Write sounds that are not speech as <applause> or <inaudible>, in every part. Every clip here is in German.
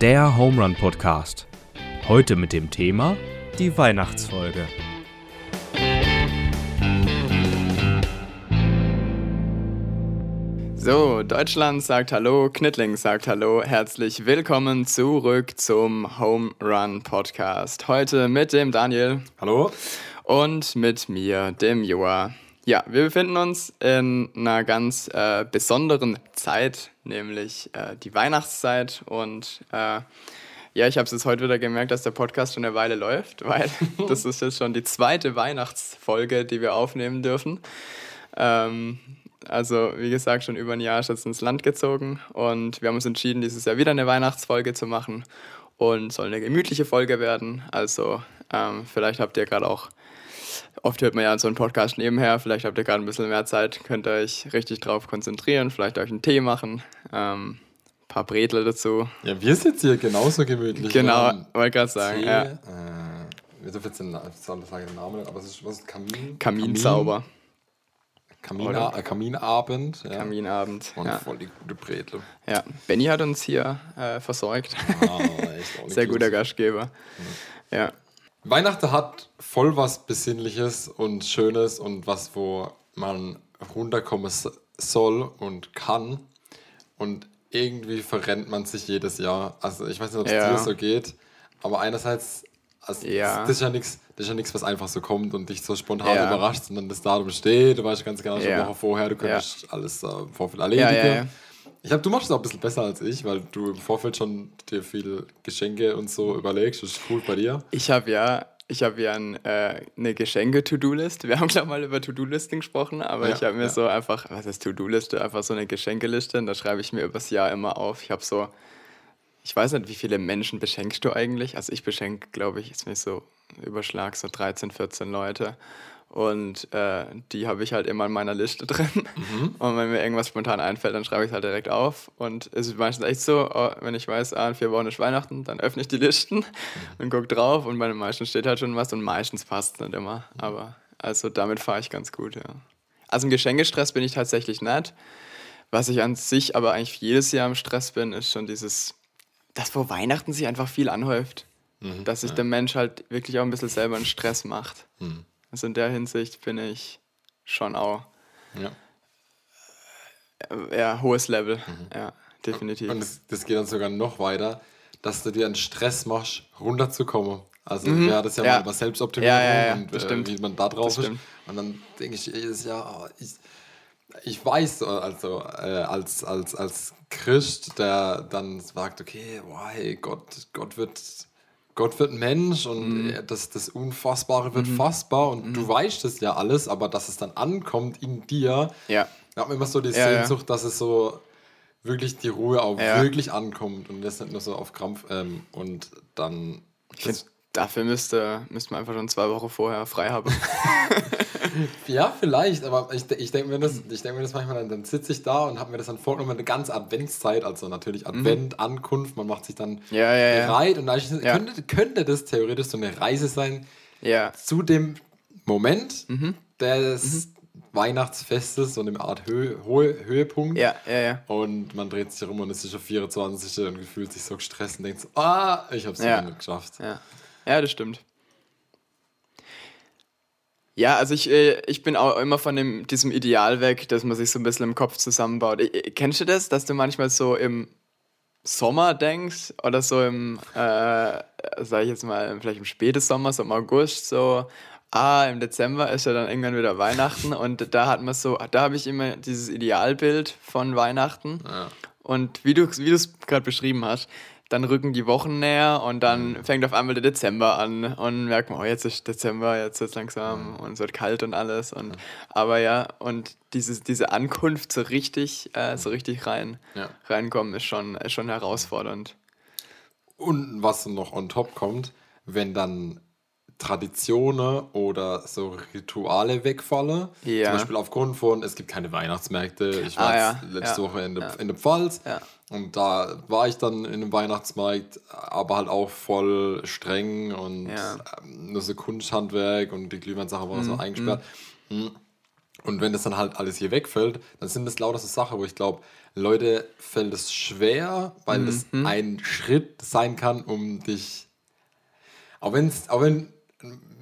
der Home Run Podcast. Heute mit dem Thema die Weihnachtsfolge. So, Deutschland sagt Hallo, Knittling sagt Hallo. Herzlich willkommen zurück zum Home Run Podcast. Heute mit dem Daniel. Hallo. Und mit mir, dem Joa. Ja, wir befinden uns in einer ganz äh, besonderen Zeit, nämlich äh, die Weihnachtszeit. Und äh, ja, ich habe es jetzt heute wieder gemerkt, dass der Podcast schon eine Weile läuft, weil <laughs> das ist jetzt schon die zweite Weihnachtsfolge, die wir aufnehmen dürfen. Ähm, also, wie gesagt, schon über ein Jahr ist jetzt ins Land gezogen und wir haben uns entschieden, dieses Jahr wieder eine Weihnachtsfolge zu machen und soll eine gemütliche Folge werden. Also, ähm, vielleicht habt ihr gerade auch, oft hört man ja so einen Podcast nebenher, vielleicht habt ihr gerade ein bisschen mehr Zeit, könnt ihr euch richtig drauf konzentrieren, vielleicht euch einen Tee machen, ähm, ein paar Bretel dazu. Ja, wir sitzen hier genauso gemütlich. Genau, wollte gerade sagen, Tee, ja. Äh, wir dürfen jetzt den, sagen den Namen, aber es ist was Kamin? Kaminzauber, Kamin, Oder? äh, Kaminabend. Ja. Kaminabend. Und Ja. voll die gute Bretel. ja, Benny hat uns hier äh, versorgt. Ah, <laughs> Sehr guter. Gastgeber. Ja. Weihnachten hat voll was Besinnliches und Schönes und was, wo man runterkommen soll und kann. Und irgendwie verrennt man sich jedes Jahr. Also ich weiß nicht, ob es Ja. dir so geht, aber einerseits, also Ja. das ist ja nichts, das ist ja nichts, was einfach so kommt und dich so spontan Ja. überrascht, sondern das Datum steht, du weißt ganz genau schon Ja. eine Woche vorher, du könntest alles äh, im Vorfeld erledigen. Ich glaube, du machst es auch ein bisschen besser als ich, weil du im Vorfeld schon dir viel Geschenke und so überlegst. Das ist cool bei dir. Ich habe ja, ich habe ja ein, äh, eine Geschenke-To-Do-List. Wir haben, glaube mal über To-Do-Listing gesprochen, aber Ja, ich habe mir ja. so einfach, was ist To-Do-Liste? Einfach so eine Geschenkeliste und da schreibe ich mir übers Jahr immer auf. Ich habe so, ich weiß nicht, wie viele Menschen beschenkst du eigentlich? Also ich beschenke, glaube ich, jetzt bin ich so überschlag, so 13, 14 Leute. Und äh, die habe ich halt immer in meiner Liste <laughs> drin. Mhm. Und wenn mir irgendwas spontan einfällt, dann schreibe ich es halt direkt auf. Und es ist meistens echt so, oh, wenn ich weiß, ah, in vier Wochen ist Weihnachten, dann öffne ich die Listen und gucke drauf. Und bei den meisten steht halt schon was und meistens passt es nicht immer. Aber also damit fahre ich ganz gut, ja. Also im Geschenkestress bin ich tatsächlich nicht. Was ich an sich aber eigentlich jedes Jahr im Stress bin, ist schon dieses, dass vor Weihnachten sich einfach viel anhäuft. dass sich der Mensch halt wirklich auch ein bisschen selber einen Stress macht. Mhm. Also in der Hinsicht bin ich schon auch Ja. äh, ja, hohes Level. Ja, definitiv. Und das, das geht dann sogar noch weiter, dass du dir einen Stress machst, runterzukommen. Also wir hatten das ja, Mhm. Ja. mal über Selbstoptimierung Ja, ja, ja, und äh, wie man da drauf Das ist. stimmt. Und dann denke ich jedes Jahr, oh, ich, ich weiß, äh, also äh, als, als, als Christ, der dann sagt, okay, wow, hey, Gott, Gott wird. Gott wird Mensch und Mhm. äh, das, das Unfassbare wird fassbar und du weißt das ja alles, aber dass es dann ankommt in dir, ja. da hat man immer so die Ja. Sehnsucht, dass es so wirklich die Ruhe auch Ja. wirklich ankommt und das nicht nur so auf Krampf. Ähm, und dann. Ich find, dafür müsste, müsste man einfach schon zwei Wochen vorher frei haben. <laughs> Ja, vielleicht, aber ich, ich denke mir, das- ich denk mir das manchmal, dann, dann sitze ich da und habe mir das dann vorgenommen, eine ganze Adventszeit, also natürlich Advent, Ankunft, man macht sich dann Mhm. Ja, ja, ja. bereit und da ich, Ja. könnte, könnte das theoretisch so eine Reise sein ja. zu dem Moment Mhm. des Weihnachtsfestes, so eine Art Höhe, Höhepunkt. Ja, ja, ja. Und man dreht sich rum und es ist schon 24 und fühlt sich so gestresst und denkt so, ah, ich hab's Ja. ja. nicht geschafft. Ja, ja das stimmt. Ja, also ich, äh, ich bin auch immer von dem, diesem Ideal weg, dass man sich so ein bisschen im Kopf zusammenbaut. Kennst du das, dass du manchmal so im Sommer denkst oder so im, äh, sag ich jetzt mal, vielleicht im Spätesommer, so im August, so, ah, im Dezember ist ja dann irgendwann wieder Weihnachten und da hat man so, da habe ich immer dieses Idealbild von Weihnachten. Ja. Und wie du wie es gerade beschrieben hast, dann rücken die Wochen näher und dann fängt auf einmal der Dezember an und merkt man, oh, jetzt ist Dezember, jetzt ist langsam und es wird kalt und alles. Und, Aber ja, und dieses, diese Ankunft so richtig, äh, so richtig rein, Ja. reinkommen ist schon, ist schon herausfordernd. Und was noch on top kommt, wenn dann Traditionen oder so Rituale wegfallen, Ja. zum Beispiel aufgrund von, es gibt keine Weihnachtsmärkte. Ich war Ah, ja, letzte ja, Woche in der, in der Pfalz. Und da war ich dann in einem Weihnachtsmarkt, aber halt auch voll streng und Ja. Mhm, ähm, nur so Kunsthandwerk und die Glühweinsache war so eingesperrt. Hm. Und wenn das dann halt alles hier wegfällt, dann sind das lauter so Sachen, wo ich glaube, Leute fällt es schwer, weil das ein Schritt sein kann, um dich, auch, wenn's, auch wenn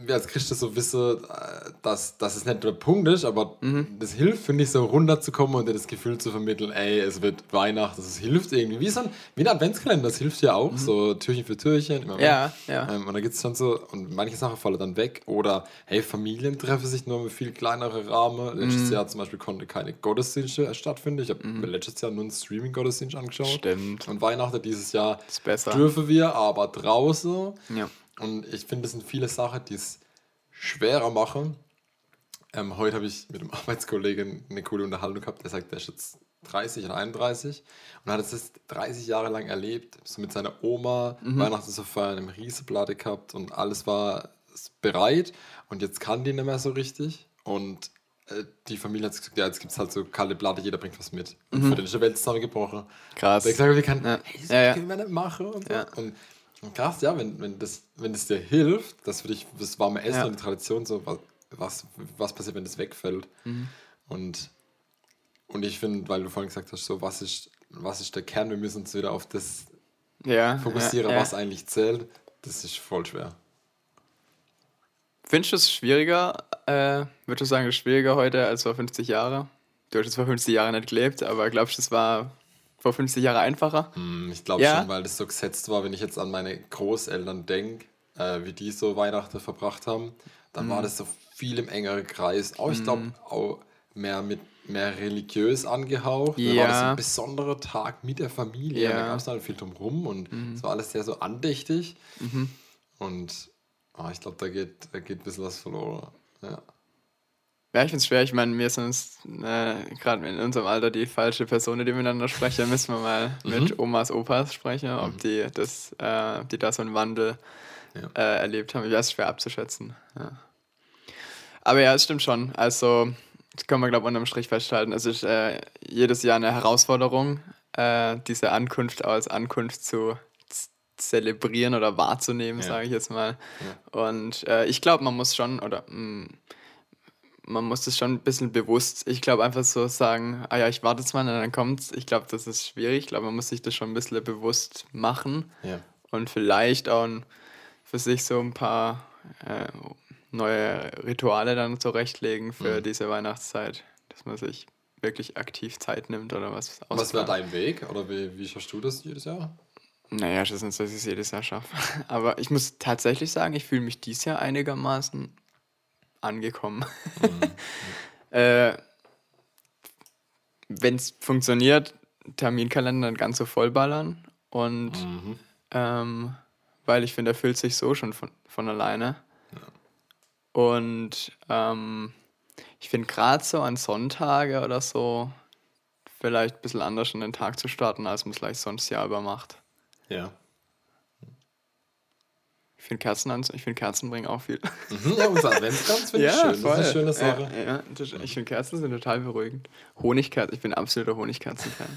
als Christen so wissen, äh, dass, dass es nicht der Punkt ist, aber das hilft, finde ich, so runterzukommen und dir das Gefühl zu vermitteln, ey, es wird Weihnachten, das hilft irgendwie. Wie, so ein, wie ein Adventskalender, das hilft ja auch, so Türchen für Türchen. Immer Ja, ja. Ähm, und da gibt es schon so, und manche Sachen fallen dann weg. Oder, hey, Familien treffen sich nur mit viel kleinere Rahmen. Letztes Jahr zum Beispiel konnte keine Gottesdienste stattfinden. Ich habe mir letztes Jahr nur einen Streaming-Gottesdienst angeschaut. Stimmt. Und Weihnachten dieses Jahr dürfen wir, aber draußen. Ja. Und ich finde, das sind viele Sachen, die es schwerer machen. Ähm, heute habe ich mit einem <laughs> Arbeitskollegen eine coole Unterhaltung gehabt. Der sagt, der ist jetzt 30 oder 31 und hat es das 30 Jahre lang erlebt. So mit seiner Oma Weihnachten zu feiern, im Riesenplatte gehabt und alles war bereit. Und jetzt kann die nicht mehr so richtig. Und äh, die Familie hat gesagt, ja, jetzt gibt es halt so kalte Platte, jeder bringt was mit. Und für den ist die Welt zusammengebrochen. Krass. Der hat gesagt, wir kann, Ja. hey, das Ja, können wir nicht machen. Und, so. Ja. und krass, ja, wenn, wenn, das, wenn das dir hilft, dass für dich das warme Essen Ja. und die Tradition so, was, was, was passiert, wenn das wegfällt. Mhm. Und, und ich finde, weil du vorhin gesagt hast, so, was ist, was ist der Kern, wir müssen uns wieder auf das Ja. fokussieren, ja, was eigentlich zählt, das ist voll schwer. Findest du es schwieriger, äh, würdest du sagen, schwieriger heute als vor 50 Jahren? Du hast jetzt vor 50 Jahren nicht gelebt, aber glaubst du, es war vor 50 Jahren einfacher? Hm, Ich glaube Ja? schon, weil das so gesetzt war, wenn ich jetzt an meine Großeltern denke, äh, wie die so Weihnachten verbracht haben, dann Mhm. war das so viel im engeren Kreis. Auch ich glaube auch mehr mit mehr religiös angehaucht. Dann war das Ja. ein besonderer Tag mit der Familie. Da Ja. Mhm. gab es dann viel drumrum und es war alles sehr so andächtig. Und ah, ich glaube, da geht, da geht ein bisschen was verloren. Ja. Ja, ich finde es schwer. Ich meine, wir sind uns äh, gerade in unserem Alter die falsche Person, die miteinander sprechen. Müssen wir mal Mhm. mit Omas, Opas sprechen, ob die das, äh, ob die da so einen Wandel Ja. äh, erlebt haben. Ich weiß, schwer abzuschätzen. Ja. Aber ja, es stimmt schon. Also, das kann man, glaube ich, unterm Strich festhalten. Es ist äh, jedes Jahr eine Herausforderung, äh, diese Ankunft als Ankunft zu zelebrieren oder wahrzunehmen, Ja. sage ich jetzt mal. Und äh, ich glaube, man muss schon, oder mh, man muss das schon ein bisschen bewusst, ich glaube einfach so sagen, ah ja, ich warte jetzt mal und dann kommt's. Ich glaube, das ist schwierig. Ich glaube, man muss sich das schon ein bisschen bewusst machen Ja. und vielleicht auch für sich so ein paar äh, neue Rituale dann zurechtlegen für Mhm. diese Weihnachtszeit, dass man sich wirklich aktiv Zeit nimmt oder was Was wäre ausplant. dein Weg? Oder wie, wie schaust du das jedes Jahr? Naja, das ist dass ich es jedes Jahr schaffe. <laughs> Aber ich muss tatsächlich sagen, ich fühle mich dieses Jahr einigermaßen angekommen. <laughs> äh, Wenn es funktioniert, Terminkalender dann ganz so vollballern und Mhm. ähm, weil ich finde, er füllt sich so schon von, von alleine. Und ähm, ich finde gerade so an Sonntage oder so vielleicht ein bisschen anders in den Tag zu starten, als man es vielleicht sonst Jahr über macht. Ja. Ich finde Kerzen, an, ich find Kerzen bringen auch viel. Mhm, ja, unser Adventskranz finde ich <laughs> schön. Das ist eine schöne Sache. Ja, ja, ich finde Kerzen sind total beruhigend. Honigkerzen, ich bin absoluter Honigkerzen-Fan.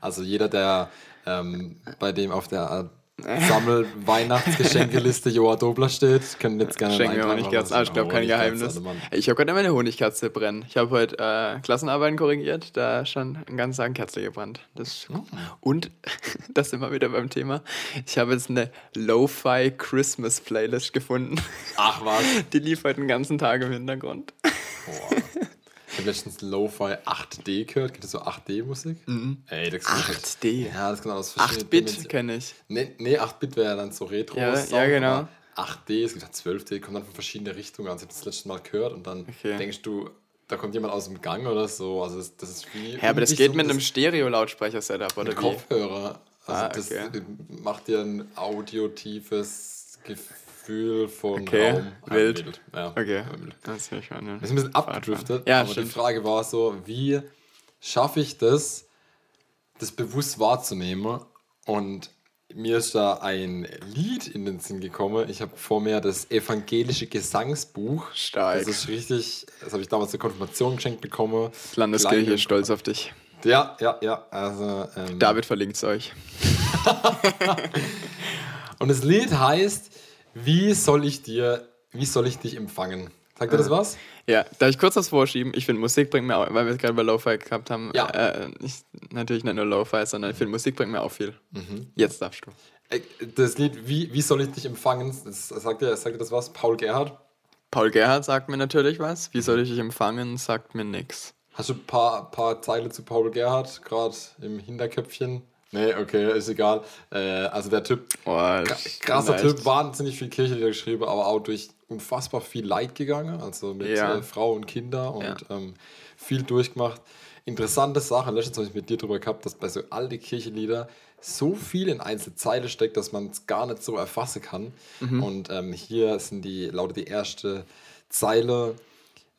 Also jeder, der ähm, bei dem auf der <laughs> Sammel-Weihnachtsgeschenkeliste Joa Dobler steht, können jetzt gerne Schenken eintragen, Honigkerzen. Ah, ich glaube, kein Geheimnis. Ich habe gerade meine Honigkerze brennen. Ich habe heute äh, Klassenarbeiten korrigiert, da ist schon einen ganzen Tag Kerze gebrannt. Das Hm. Und, <laughs> das sind wir wieder beim Thema, ich habe jetzt eine Lo-Fi Christmas Playlist gefunden. Ach was. Die lief heute den ganzen Tag im Hintergrund. Boah. Ich habe letztens Lo-Fi 8D gehört. Gibt es so 8D-Musik? Ey, das kann 8D? Ja, das kann aus verschiedenen 8-Bit Dimensionen- kenne ich. Nee, nee 8-Bit wäre ja dann so retro Ja, ja, genau. 8D, es gibt halt 12D, kommt dann von verschiedenen Richtungen an. Ich habe das letzte Mal gehört und dann Okay. denkst du, da kommt jemand aus dem Gang oder so. Also das, das ist wie. Ja, aber das geht so mit das- einem Stereo-Lautsprecher-Setup, oder mit? Kopfhörer. Also Ah, das okay. macht dir ein audiotiefes Gefühl von Okay, Raum. Ah, wild. Ja, Okay, wild. das schon. Ja. Wir sind ein bisschen abgedriftet, Ja, aber stimmt. die Frage war so, wie schaffe ich das, das bewusst wahrzunehmen? Und mir ist da ein Lied in den Sinn gekommen. Ich habe vor mir das evangelische Gesangsbuch. Stark. Das ist richtig, das habe ich damals zur Konfirmation geschenkt bekommen. Landeskirche Klein- ist stolz auf dich. Ja, ja, ja. Also, ähm, David verlinkt es euch. <laughs> Und das Lied heißt, wie soll ich dir, wie soll ich dich empfangen? Sagt dir das was? Ja, darf ich kurz was vorschieben? Ich finde, Musik bringt mir auch, weil wir es gerade bei Lo-Fi gehabt haben, Ja. äh, ich, natürlich nicht nur Lo-Fi, sondern ich finde, Musik bringt mir auch viel. Mhm. Jetzt darfst du. Äh, Das Lied, wie, wie soll ich dich empfangen? Das, sagt, dir, sagt dir das was? Paul Gerhardt? Paul Gerhardt sagt mir natürlich was. Wie soll ich dich empfangen? Sagt mir nix. Hast du ein paar, paar Zeile zu Paul Gerhardt, gerade im Hinterköpfchen? Nee, okay, ist egal. Äh, also der Typ, Oh, Kr- krasser. Typ, wahnsinnig viel Kirchenlieder geschrieben, aber auch durch unfassbar viel Leid gegangen, also mit Ja. äh, Frau und Kinder und Ja. ähm, viel durchgemacht. Interessante Sache, letztens habe ich mit dir drüber gehabt, dass bei so alten Kirchenlieder so viel in einzelne Zeile steckt, dass man es gar nicht so erfassen kann. Mhm. Und ähm, hier sind die, lautet die erste Zeile,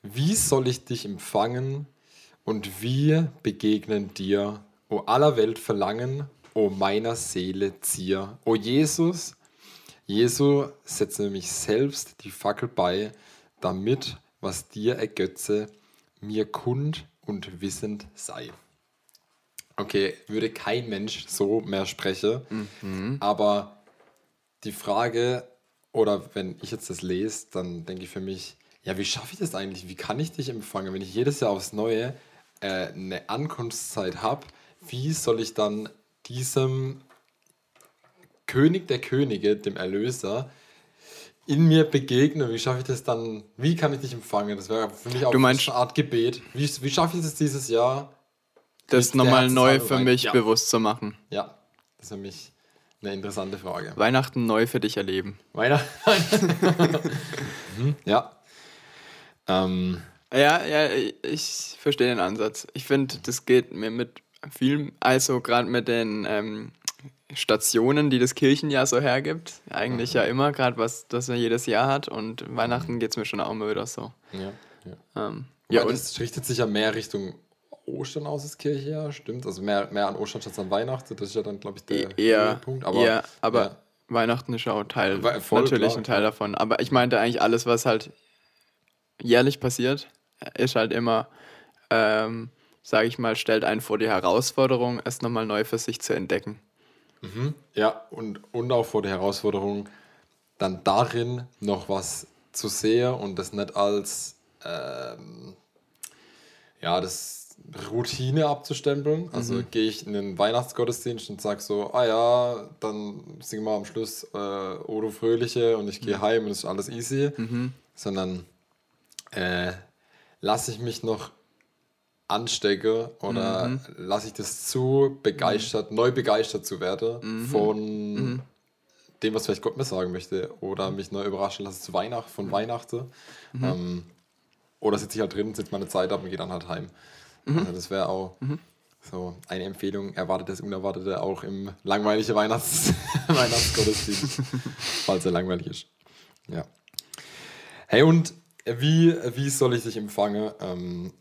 wie soll ich dich empfangen und wir begegnen dir, o aller Welt Verlangen, o meiner Seele Zier. O Jesus, Jesu, setze mich selbst die Fackel bei, damit, was dir ergötze, mir kund und wissend sei. Okay, würde kein Mensch so mehr sprechen, aber die Frage, oder wenn ich jetzt das lese, dann denke ich für mich, ja, wie schaffe ich das eigentlich? Wie kann ich dich empfangen, wenn ich jedes Jahr aufs Neue äh, eine Ankunftszeit habe? Wie soll ich dann diesem König der Könige, dem Erlöser, in mir begegnen? Wie schaffe ich das dann? Wie kann ich dich empfangen? Das wäre für mich auch meinst- eine Art Gebet. Wie, wie schaffe ich das dieses Jahr? Das nochmal neu für rein. mich Ja. bewusst zu machen. Ja, das ist für mich eine interessante Frage. Weihnachten neu für dich erleben. Weiter. <laughs> mhm, ja. Ähm, Ja, ja, ich verstehe den Ansatz. Ich finde, das geht mir mit viel, also gerade mit den ähm, Stationen, die das Kirchenjahr so hergibt. Eigentlich ja immer, gerade was das er jedes Jahr hat. Und Weihnachten geht es mir schon auch immer wieder so. ja, ja. Ähm, Ja, ja, und das richtet sich ja mehr Richtung Ostern aus, das Kirchejahr, stimmt? Also mehr, mehr an Ostern statt an Weihnachten. Das ist ja dann, glaube ich, der eher, Höhepunkt. Aber, ja, aber ja. Weihnachten ist auch Teil, voll natürlich klar, ein Teil davon. Aber ich meinte eigentlich alles, was halt jährlich passiert, ist halt immer, ähm, sage ich mal, stellt einen vor die Herausforderung, es nochmal neu für sich zu entdecken. Ja, und, und auch vor der Herausforderung, dann darin noch was zu sehen und das nicht als ähm, ja, das Routine abzustempeln. Also gehe ich in den Weihnachtsgottesdienst und sage so, ah ja, dann singen wir am Schluss äh, Odo Fröhliche und ich gehe heim und es ist alles easy. Sondern äh, lasse ich mich noch anstecke oder lasse ich das zu, begeistert, neu begeistert zu werden von dem, was vielleicht Gott mir sagen möchte oder mich neu überraschen lasse zu Weihnachten, von Weihnachten. Ähm, oder sitze ich halt drin, sitze meine Zeit ab und gehe dann halt heim. Also das wäre auch so eine Empfehlung, erwartet das Unerwartete auch im langweiligen Weihnachts <laughs> Weihnachtsgottesdienst, <laughs> falls er langweilig ist. Ja. Hey, und wie, wie soll ich dich empfangen? Ähm,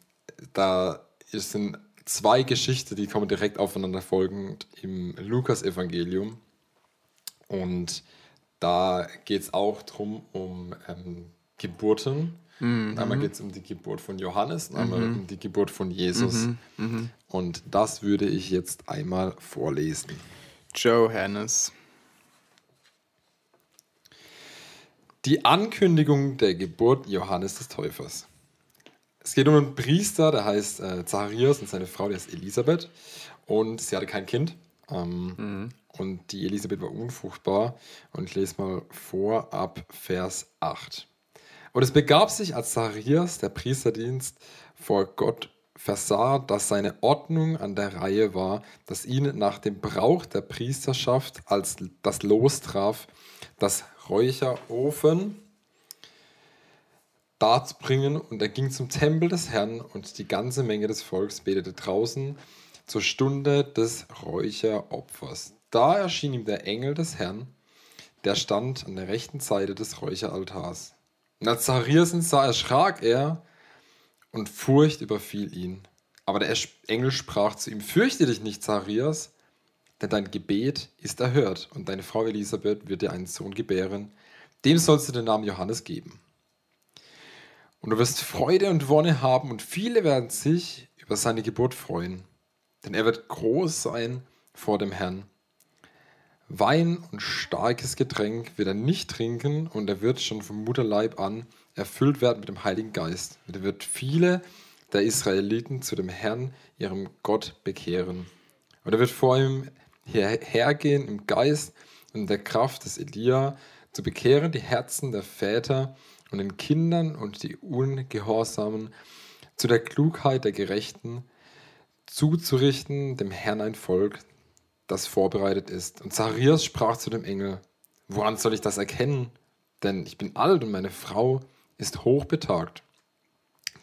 da sind zwei Geschichten, die kommen direkt aufeinander folgend im Lukas-Evangelium. Und da geht es auch drum um ähm, Geburten. Und einmal geht es um die Geburt von Johannes und einmal um die Geburt von Jesus. Und das würde ich jetzt einmal vorlesen. Joe Hannes. Die Ankündigung der Geburt Johannes des Täufers. Es geht um einen Priester, der heißt äh, Zacharias und seine Frau, die heißt Elisabeth. Und sie hatte kein Kind. Ähm, Und die Elisabeth war unfruchtbar. Und ich lese mal vor ab Vers 8. Und es begab sich, als Zacharias der Priesterdienst vor Gott versah, dass seine Ordnung an der Reihe war, dass ihn nach dem Brauch der Priesterschaft als das Los traf, das Räucherofen darzubringen. Und er ging zum Tempel des Herrn und die ganze Menge des Volks betete draußen zur Stunde des Räucheropfers. Da erschien ihm der Engel des Herrn, der stand an der rechten Seite des Räucheraltars. Und als sah, erschrak er und Furcht überfiel ihn. Aber der Engel sprach zu ihm: Fürchte dich nicht, Zacharias, denn dein Gebet ist erhört und deine Frau Elisabeth wird dir einen Sohn gebären. Dem sollst du den Namen Johannes geben. Und du wirst Freude und Wonne haben und viele werden sich über seine Geburt freuen. Denn er wird groß sein vor dem Herrn. Wein und starkes Getränk wird er nicht trinken und er wird schon vom Mutterleib an erfüllt werden mit dem Heiligen Geist. Und er wird viele der Israeliten zu dem Herrn, ihrem Gott, bekehren. Und er wird vor ihm hergehen im Geist und der Kraft des Elia, zu bekehren die Herzen der Väter und den Kindern und die Ungehorsamen zu der Klugheit der Gerechten, zuzurichten dem Herrn ein Volk, das vorbereitet ist. Und Zacharias sprach zu dem Engel, woran soll ich das erkennen? Denn ich bin alt und meine Frau ist hochbetagt.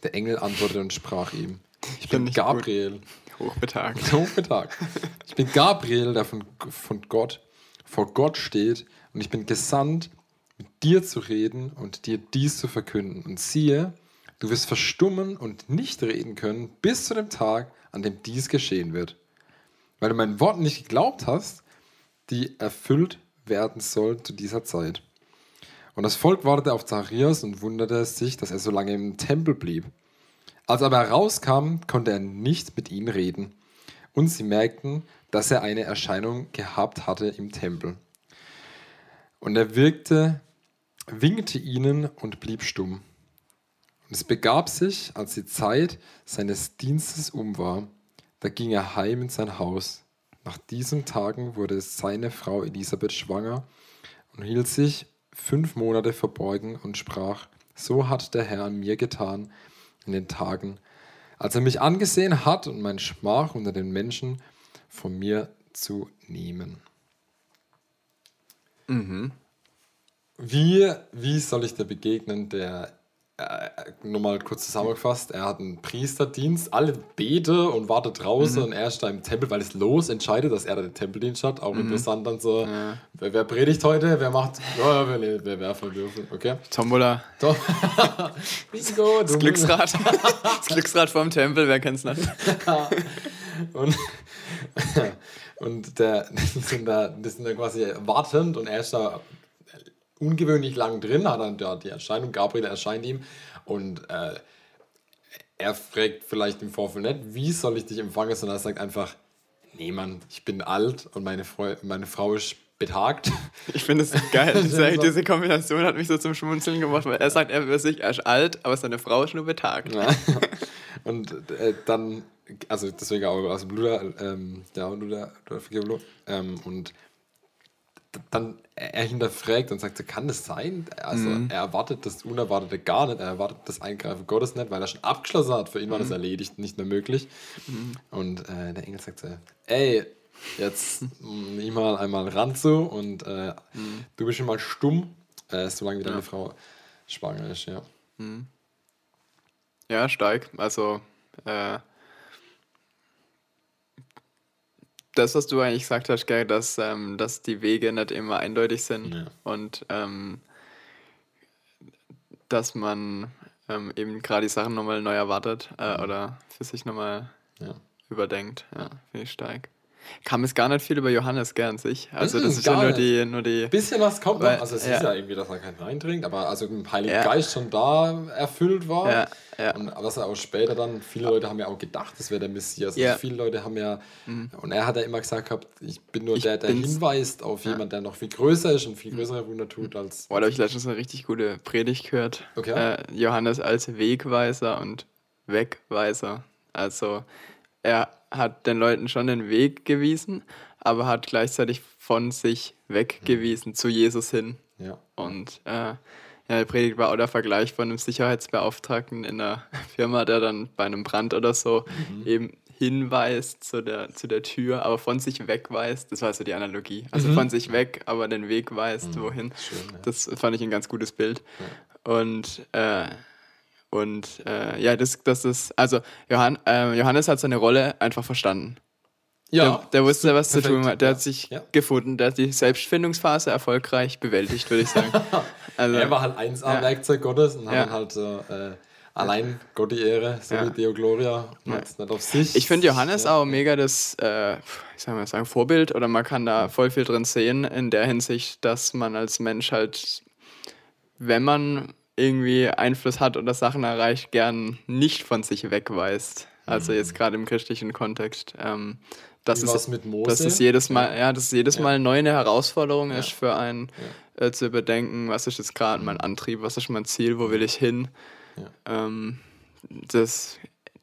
Der Engel antwortete und sprach ihm, ich bin Gabriel. Hochbetagt. <laughs> Hochbetagt. Ich bin Gabriel, der von, von Gott, vor Gott steht und ich bin gesandt, dir zu reden und dir dies zu verkünden. Und siehe, du wirst verstummen und nicht reden können bis zu dem Tag, an dem dies geschehen wird. Weil du meinen Worten nicht geglaubt hast, die erfüllt werden soll zu dieser Zeit. Und das Volk wartete auf Zacharias und wunderte sich, dass er so lange im Tempel blieb. Als er aber herauskam, konnte er nicht mit ihnen reden. Und sie merkten, dass er eine Erscheinung gehabt hatte im Tempel. Und er wirkte, winkte ihnen und blieb stumm. Und es begab sich, als die Zeit seines Dienstes um war, da ging er heim in sein Haus. Nach diesen Tagen wurde seine Frau Elisabeth schwanger und hielt sich fünf Monate verborgen und sprach, so hat der Herr an mir getan in den Tagen, als er mich angesehen hat und mein Schmach unter den Menschen von mir zu nehmen. Mhm. Wie, wie soll ich dir begegnen, der äh, nur mal kurz zusammengefasst, er hat einen Priesterdienst, alle beten und warten draußen mhm. und er ist da im Tempel, weil es los entscheidet, dass er da den Tempeldienst hat. Auch mhm. interessant dann so, ja. wer, wer, predigt heute, wer macht, oh, wer, wer werfen dürfen, okay? Tombola. Tom <laughs> Bingo, das Glücksrad. <laughs> das Glücksrad vom Tempel, wer kennt's nicht? <laughs> und, und der, die, sind da, die sind da quasi wartend und er ist da ungewöhnlich lang drin, hat dann ja, die Erscheinung, Gabriel erscheint ihm und äh, er fragt vielleicht im Vorfeld nicht, wie soll ich dich empfangen, sondern er sagt einfach, nee Mann, ich bin alt und meine, Frau, meine Frau ist betagt. Ich finde es <laughs> geil. Diese Kombination hat mich so zum Schmunzeln gemacht, weil er sagt, er ist sich, er ist alt, aber seine Frau ist nur betagt. Ja. <laughs> Und äh, dann, also deswegen auch aus dem Bluder, ähm, ja, Bluder ähm, und dann er hinterfragt und sagt, so, kann das sein? Also mhm. er erwartet das Unerwartete gar nicht, er erwartet das Eingreifen Gottes nicht, weil er schon abgeschlossen hat. Für ihn war das mhm. erledigt, nicht mehr möglich. Mhm. Und äh, der Engel sagt so, ey, jetzt <laughs> nimm mal einmal ran zu und äh, mhm. du bist schon mal stumm, äh, solange wie deine ja. Frau schwanger ist, ja. Mhm. Ja, steig. Also äh, das, was du eigentlich gesagt hast, gell, dass, ähm, dass die Wege nicht immer eindeutig sind ja. und ähm, dass man ähm, eben gerade die Sachen nochmal neu erwartet äh, mhm. oder für sich nochmal ja. überdenkt. Ja, finde ich stark kam es gar nicht viel über Johannes gern sich. Also das, ist ja nur die, nur die. Bisschen was kommt weil, noch. Also es ja. ist ja irgendwie, dass er keinen Wein trinkt, aber also im Heiligen ja. Geist schon da erfüllt war. Ja. Ja. Und was er auch später dann, viele Leute haben ja auch gedacht, das wäre der Messias. Also viele Leute haben ja, mhm. und er hat ja immer gesagt gehabt, ich bin nur ich der, der hinweist auf jemanden, der noch viel größer ist und viel größere Wunder tut als. Boah, da habe ich letztens eine richtig gute Predigt gehört. Okay. Äh, Johannes als Wegweiser und Wegweiser. Also er hat den Leuten schon den Weg gewiesen, aber hat gleichzeitig von sich weggewiesen mhm. zu Jesus hin. Ja. Und äh, ja, der Predigt war auch der Vergleich von einem Sicherheitsbeauftragten in einer <laughs> Firma, der dann bei einem Brand oder so mhm. eben hinweist zu der, zu der Tür, aber von sich wegweist. Das war so die Analogie. Also mhm. von sich weg, aber den Weg weist, mhm. wohin. Schön, ja. Das fand ich ein ganz gutes Bild. Ja. Und äh, und äh, ja, das, das ist, also Johann, äh, Johannes hat seine Rolle einfach verstanden. Ja. Der, der wusste, was perfekt, zu tun hat. Der ja. hat sich ja. gefunden, der hat die Selbstfindungsphase erfolgreich bewältigt, würde ich sagen. <laughs> Also, er war halt 1A-Werkzeug ja. Gottes und hat halt so, äh, allein Gott die Ehre, so wie Deo Gloria, nicht auf sich. Ich finde Johannes auch mega das, äh, ich sag mal sagen, Vorbild oder man kann da voll viel drin sehen in der Hinsicht, dass man als Mensch halt, wenn man irgendwie Einfluss hat oder Sachen erreicht, gern nicht von sich wegweist. Also jetzt mhm. gerade im christlichen Kontext. Ähm, dass, es, dass es jedes Mal, ja, ja dass es jedes ja. Mal neu eine Herausforderung ja. ist für einen, äh, zu überdenken, was ist jetzt gerade mein Antrieb, was ist mein Ziel, wo will ich hin. Ähm, das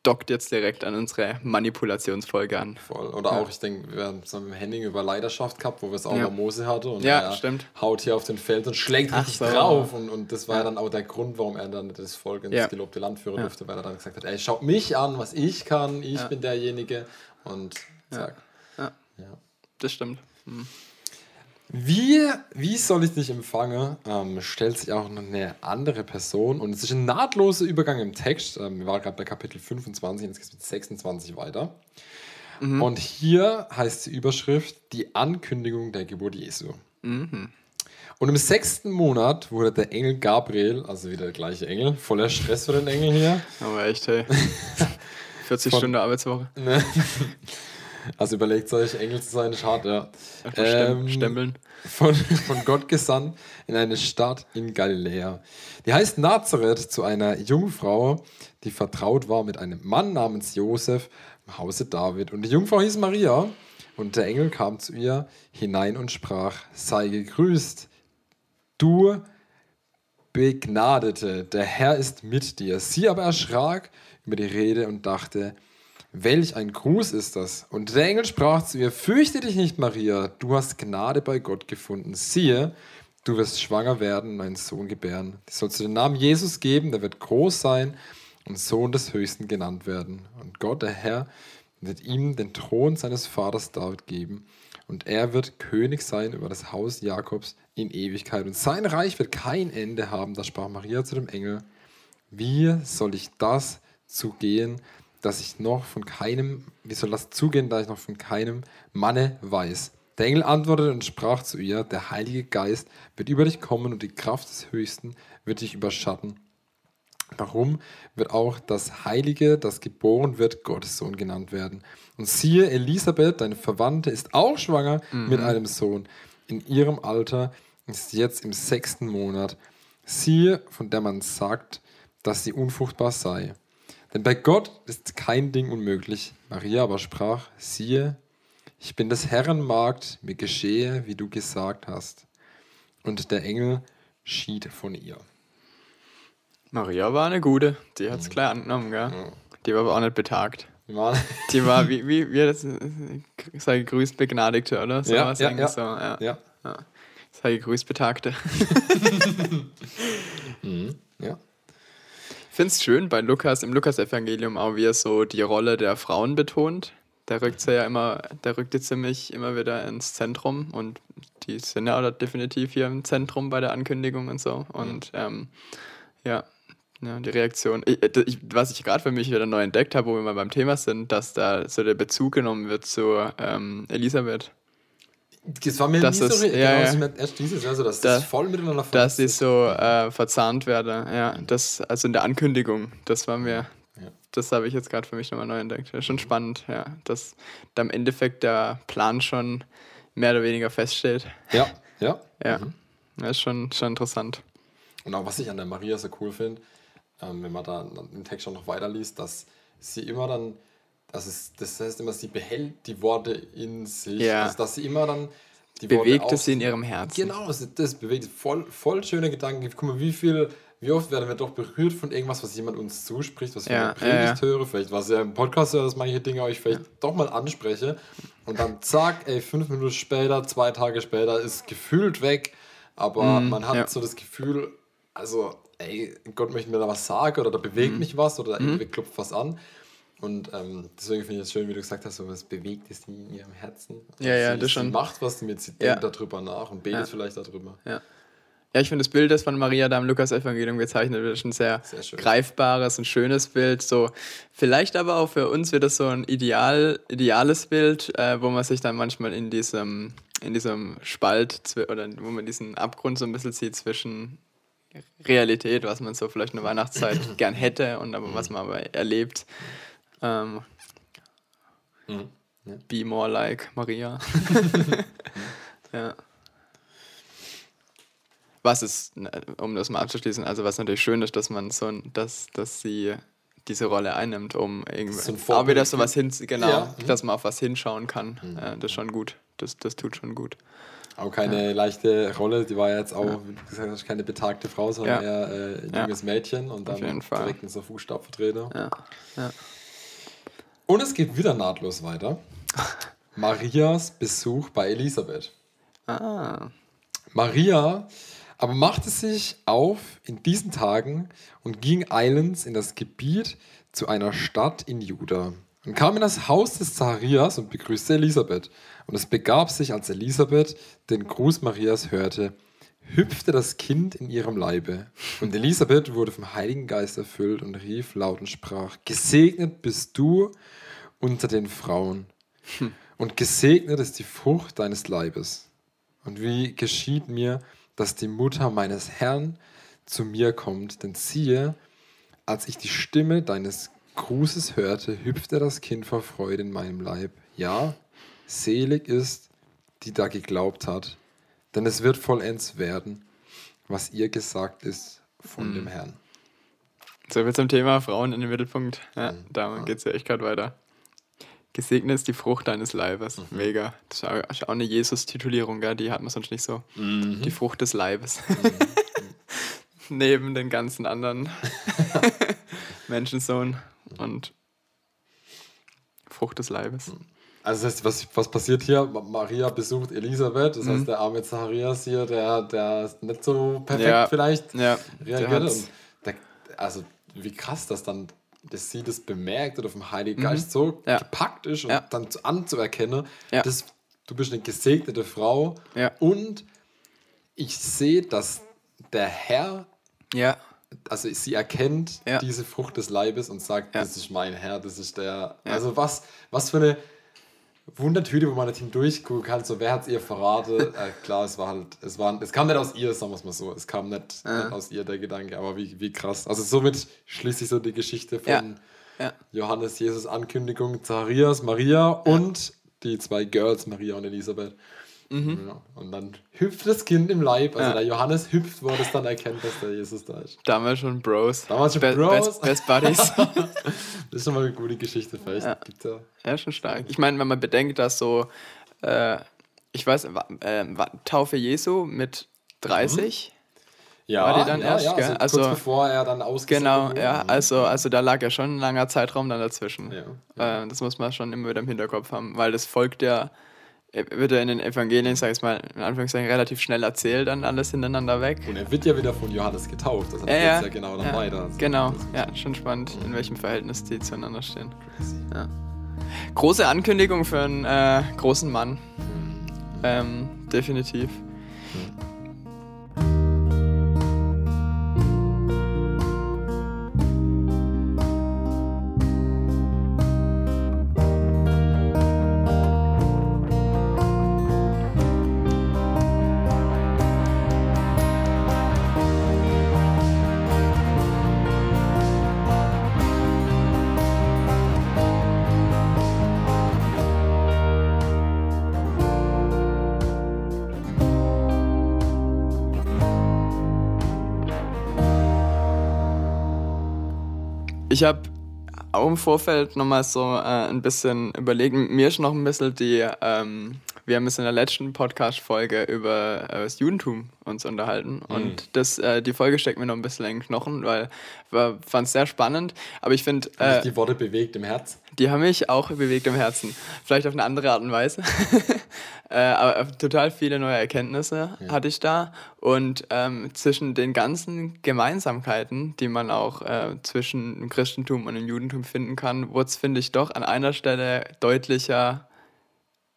dockt jetzt direkt an unsere Manipulationsfolge an. Voll. Oder Ja. auch, ich denke, wir haben es mit Henning über Leidenschaft gehabt, wo wir es auch Ja. Mose hatte. Und Ja, er stimmt. haut hier auf den Feld und schlägt Ach richtig so. drauf. Und, und das war Ja. dann auch der Grund, warum er dann das Volk ins Ja. gelobte Land führen durfte, weil er dann gesagt hat, ey, schaut mich an, was ich kann, ich bin derjenige. Und zack. Ja. Ja. Das stimmt. Hm. Wie, wie soll ich dich empfangen? Ähm, stellt sich auch noch eine andere Person und es ist ein nahtloser Übergang im Text. Ähm, wir waren gerade bei Kapitel 25, jetzt geht es mit 26 weiter. Und hier heißt die Überschrift die Ankündigung der Geburt Jesu. Und im sechsten Monat wurde der Engel Gabriel, also wieder der gleiche Engel, voller Stress für den Engel hier. Aber echt, hey. <laughs> 40 Von- Stunden Arbeitswoche. Ne? Also überlegt euch, Engel zu sein, ist hart, ja. Ähm, stempeln. von, von Gott gesandt in eine Stadt in Galiläa. Die heißt Nazareth zu einer Jungfrau, die vertraut war mit einem Mann namens Josef im Hause David. Und die Jungfrau hieß Maria. Und der Engel kam zu ihr hinein und sprach: Sei gegrüßt, du Begnadete, der Herr ist mit dir. Sie aber erschrak über die Rede und dachte, welch ein Gruß ist das? Und der Engel sprach zu ihr, fürchte dich nicht, Maria, du hast Gnade bei Gott gefunden. Siehe, du wirst schwanger werden und einen Sohn gebären. Du sollst den Namen Jesus geben, der wird groß sein und Sohn des Höchsten genannt werden. Und Gott, der Herr, wird ihm den Thron seines Vaters David geben. Und er wird König sein über das Haus Jakobs in Ewigkeit. Und sein Reich wird kein Ende haben. Da sprach Maria zu dem Engel, wie soll ich das zugehen, dass ich noch von keinem, wie soll das zugehen, da ich noch von keinem Manne weiß? Der Engel antwortete und sprach zu ihr, der Heilige Geist wird über dich kommen und die Kraft des Höchsten wird dich überschatten. Darum wird auch das Heilige, das geboren wird, Gottes Sohn genannt werden. Und siehe, Elisabeth, deine Verwandte, ist auch schwanger mit einem Sohn. In ihrem Alter ist jetzt im sechsten Monat. Siehe, von der man sagt, dass sie unfruchtbar sei. Denn bei Gott ist kein Ding unmöglich. Maria aber sprach, siehe, ich bin des Herrn Magd, mir geschehe, wie du gesagt hast. Und der Engel schied von ihr. Maria war eine gute. Die hat es Mhm. gleich angenommen, gell? Die war aber auch nicht betagt. Mann. Die war, wie, wie, wie das, <laughs> sei gegrüßt, Begnadigte, oder? So Ja, ja, ja. So, ja. Ja. Sei gegrüßt, Betagte. <laughs> <laughs> Ja. Ich finde es schön bei Lukas, im Lukas-Evangelium auch, wie er so die Rolle der Frauen betont. Der rückt sie ja immer, der rückt die ziemlich immer wieder ins Zentrum und die sind ja auch definitiv hier im Zentrum bei der Ankündigung und so. Und ähm, ja, ja, die Reaktion. Ich, äh, ich, was ich gerade für mich wieder neu entdeckt habe, wo wir mal beim Thema sind, dass da so der Bezug genommen wird zu ähm, Elisabeth. Das war mir Das nie ist- so ja, genau, ja. das mir erst dieses Jahr so, dass Da- das voll miteinander dass sie so äh, verzahnt werden. Ja, das, also in der Ankündigung, das war mir, Ja. das habe ich jetzt gerade für mich nochmal neu entdeckt. Ja, schon spannend, ja, dass da im Endeffekt der Plan schon mehr oder weniger feststeht. Ja, ja. Ja, das ist schon, schon interessant. Und auch was ich an der Maria so cool finde, ähm, wenn man da im Text schon noch weiterliest, dass sie immer dann, das, ist, das heißt immer, sie behält die Worte in sich. Ja. Also, dass sie immer dann die Bewegt Worte es sie in ihrem Herzen. Genau, das, das bewegt voll, voll schöne Gedanken. Guck mal, wie viel, wie oft werden wir doch berührt von irgendwas, was jemand uns zuspricht, was ich Ja, ja, Predigt ja, ja. höre, vielleicht was ja im Podcast höre, dass manche Dinge euch vielleicht doch mal anspreche und dann zack, ey, fünf Minuten später, zwei Tage später ist gefühlt weg, aber man hat ja. so das Gefühl, also, ey, Gott möchte mir da was sagen oder da bewegt Mhm. mich was oder irgendwie klopft was an. Und ähm, deswegen finde ich es schön, wie du gesagt hast, so was bewegt es in ihrem Herzen. Ja, ja, sie, das sie schon. macht was damit, sie Ja. denkt darüber nach und betet Ja. vielleicht darüber. Ja. Ja, ich finde das Bild, das von Maria da im Lukas-Evangelium gezeichnet wird, ist ein sehr, Sehr greifbares und schönes Bild. So, vielleicht aber auch für uns wird das so ein ideal, ideales Bild, äh, wo man sich dann manchmal in diesem, in diesem Spalt oder wo man diesen Abgrund so ein bisschen sieht zwischen Realität, was man so vielleicht in der Weihnachtszeit <coughs> gern hätte und aber was man aber erlebt. Ähm, Mhm. Ja. Be more like Maria. <laughs> <laughs> ja. Was ist, ne, um das mal abzuschließen, also was natürlich schön ist, dass man so, ein- dass, dass sie diese Rolle einnimmt, um irgendwie auch wieder so was hin, genau, Ja, mhm. dass man auf was hinschauen kann. Ja, das ist schon gut. Das, das tut schon gut. Auch keine leichte Rolle, die war ja jetzt auch, wie du gesagt hast, keine betagte Frau, sondern eher äh, ein Ja. junges Mädchen und dann direkt in so Fußstapfentreter. Ja. Und es geht wieder nahtlos weiter. <laughs> Marias Besuch bei Elisabeth. Ah. Maria aber machte sich auf in diesen Tagen und ging eilends in das Gebiet zu einer Stadt in Juda und kam in das Haus des Zacharias und begrüßte Elisabeth. Und es begab sich, als Elisabeth den Gruß Marias hörte, hüpfte das Kind in ihrem Leibe. Und Elisabeth wurde vom Heiligen Geist erfüllt und rief laut und sprach, Gesegnet bist du unter den Frauen und gesegnet ist die Frucht deines Leibes. Und wie geschieht mir, dass die Mutter meines Herrn zu mir kommt? Denn siehe, als ich die Stimme deines Grußes hörte, hüpfte das Kind vor Freude in meinem Leib. Ja, selig ist, die da geglaubt hat, denn es wird vollends werden, was ihr gesagt ist von dem Herrn. So viel zum Thema Frauen in den Mittelpunkt. Ja, Mhm. da geht es ja echt gerade weiter. Gesegnet ist die Frucht deines Leibes. Mhm. Mega. Das ist auch eine Jesus-Titulierung, die hat man sonst nicht so. Mhm. Die Frucht des Leibes. <laughs> Neben den ganzen anderen <laughs> Menschensohn und Frucht des Leibes. Also das heißt, was, was passiert hier? Ma- Maria besucht Elisabeth, das heißt, der arme Zacharias hier, der, der ist nicht so perfekt Ja. vielleicht Ja, reagiert. Und der, also wie krass, dass dann dass sie das bemerkt oder vom Heiligen Mhm. Geist so Ja. gepackt ist und dann zu, anzuerkennen, dass du bist eine gesegnete Frau und ich sehe, dass der Herr, also sie erkennt Ja. diese Frucht des Leibes und sagt, Ja. das ist mein Herr, das ist der. Ja. Also was, was für eine Wundertüte, wo man nicht hindurchgucken kann, so wer hat es ihr verraten? <laughs> äh, klar, es war halt, es war, es kam nicht aus ihr, sagen wir es mal so. Es kam nicht, nicht aus ihr der Gedanke, aber wie, wie krass. Also somit schließt sich so die Geschichte von Ja. ja. Johannes, Jesus Ankündigung, Zacharias, Maria und die zwei Girls, Maria und Elisabeth. Ja, und dann hüpft das Kind im Leib, also Mhm. Ja. der Johannes hüpft, wo er das dann erkennt, dass der Jesus da ist. damals schon Bros. Damals schon Be Bros. Best, Best Buddies. <laughs> Das ist schon mal eine gute Geschichte, vielleicht Ja. ja. Ja, schon stark. Ich meine, wenn man bedenkt, dass so, äh, ich weiß, äh, Taufe Jesu mit 30, Ja, War die dann ja, erst, ja, also, Also- kurz bevor er dann ausgesendet genau, wurde. ja, Mhm. also, also da lag ja schon ein langer Zeitraum dann dazwischen. Ja, Äh, das muss man schon immer wieder im Hinterkopf haben, weil das folgt ja, wird ja in den Evangelien, sag ich mal, in Anführungszeichen relativ schnell erzählt, dann alles hintereinander weg. Und er wird ja wieder von Johannes getauft, also Ja, ja, ja, ja genau dann ja, weiter. Also Genau, ja, schon spannend, in welchem Verhältnis die zueinander stehen. Ja. Große Ankündigung für einen äh, großen Mann. Ähm, definitiv. Ich habe auch im Vorfeld nochmal so äh, ein bisschen überlegt. Mir ist noch ein bisschen die, ähm, wir haben es in der letzten Podcast-Folge über äh, das Judentum uns unterhalten. Und das, äh, die Folge steckt mir noch ein bisschen in den Knochen, weil ich fand es sehr spannend. Aber ich finde, äh, die Worte bewegt im Herz. die haben mich auch bewegt im Herzen. Vielleicht auf eine andere Art und Weise. <laughs> äh, aber total viele neue Erkenntnisse hatte ich da. Und ähm, zwischen den ganzen Gemeinsamkeiten, die man auch äh, zwischen dem Christentum und dem Judentum finden kann, wurde es, finde ich, doch an einer Stelle deutlicher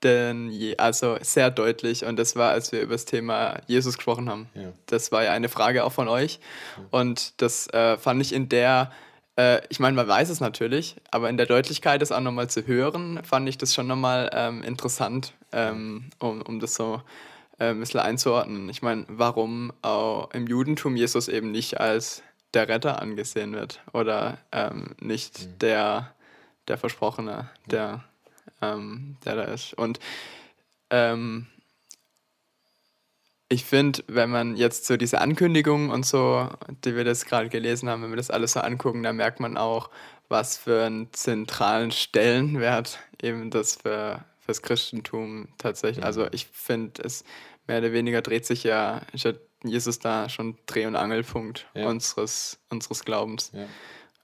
denn je. Also sehr deutlich. Und das war, als wir über das Thema Jesus gesprochen haben. Ja. Das war ja eine Frage auch von euch. Und das äh, fand ich in der, äh, ich meine, man weiß es natürlich, aber in der Deutlichkeit, das auch nochmal zu hören, fand ich das schon nochmal ähm, interessant, ähm, um, um das so äh, ein bisschen einzuordnen. Ich meine, warum auch im Judentum Jesus eben nicht als der Retter angesehen wird oder ähm, nicht der, der Versprochene, der, ähm, der da ist. Und ähm, ich finde, wenn man jetzt so diese Ankündigungen und so, die wir das gerade gelesen haben, wenn wir das alles so angucken, dann merkt man auch, was für einen zentralen Stellenwert eben das für fürs Christentum tatsächlich. Also ich finde, es mehr oder weniger dreht sich ja, ich hat Jesus da schon Dreh- und Angelpunkt Ja. unseres, unseres Glaubens. Ja.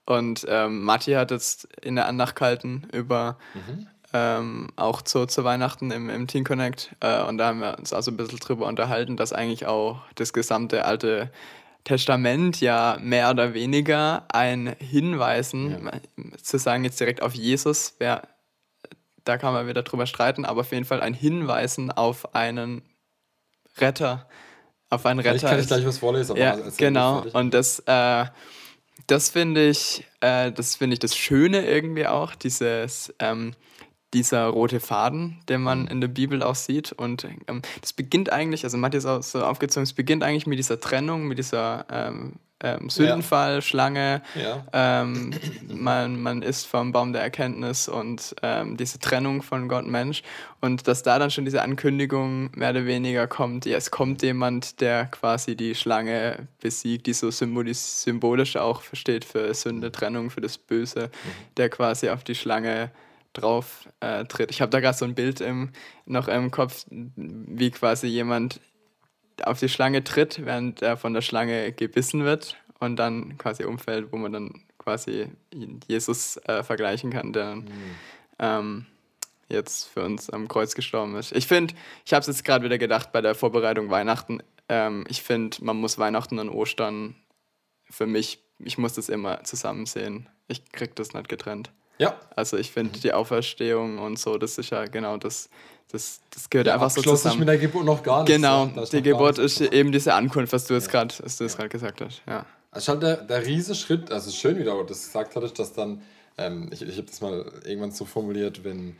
Und ähm, Matti hat jetzt in der Andacht gehalten über Mhm. ähm, auch zu, zu Weihnachten im, im Teen Connect. Äh, und da haben wir uns also ein bisschen drüber unterhalten, dass eigentlich auch das gesamte alte Testament ja mehr oder weniger ein Hinweisen, zu sagen jetzt direkt auf Jesus, wär, da kann man wieder drüber streiten, aber auf jeden Fall ein Hinweisen auf einen Retter, auf einen Vielleicht Retter. kann ich gleich was vorlesen. aber Ja, genau. Und das, äh, das finde ich, äh, das finde ich das Schöne irgendwie auch, dieses, ähm, dieser rote Faden, den man Mhm. in der Bibel auch sieht. Und ähm, das beginnt eigentlich, also Matthias auch so aufgezogen, es beginnt eigentlich mit dieser Trennung, mit dieser ähm, ähm, Sündenfall, Schlange. Ja. Ähm, man, man ist vom Baum der Erkenntnis und ähm, diese Trennung von Gott und Mensch. Und dass da dann schon diese Ankündigung mehr oder weniger kommt, ja, es kommt jemand, der quasi die Schlange besiegt, die so symbolis symbolisch auch versteht für Sünde, Trennung, für das Böse, der quasi auf die Schlange drauf äh, tritt. Ich habe da gerade so ein Bild im, noch im Kopf, wie quasi jemand auf die Schlange tritt, während er von der Schlange gebissen wird und dann quasi umfällt, wo man dann quasi Jesus äh, vergleichen kann, der ähm, jetzt für uns am Kreuz gestorben ist. Ich finde, ich habe es jetzt gerade wieder gedacht bei der Vorbereitung Weihnachten. Ähm, ich finde, man muss Weihnachten und Ostern für mich, ich muss das immer zusammen sehen. Ich krieg das nicht getrennt. Ja. Also ich finde die Auferstehung und so, das ist ja genau das, das, das gehört einfach so zusammen. mit der Geburt noch gar nichts. Genau, ja. Die Geburt ist eben diese Ankunft, was du jetzt gerade gerade gesagt hast. Ja. Ist halt der, der Riesenschritt, also schön, wie du das gesagt hattest, dass dann, ähm, ich, ich habe das mal irgendwann so formuliert, wenn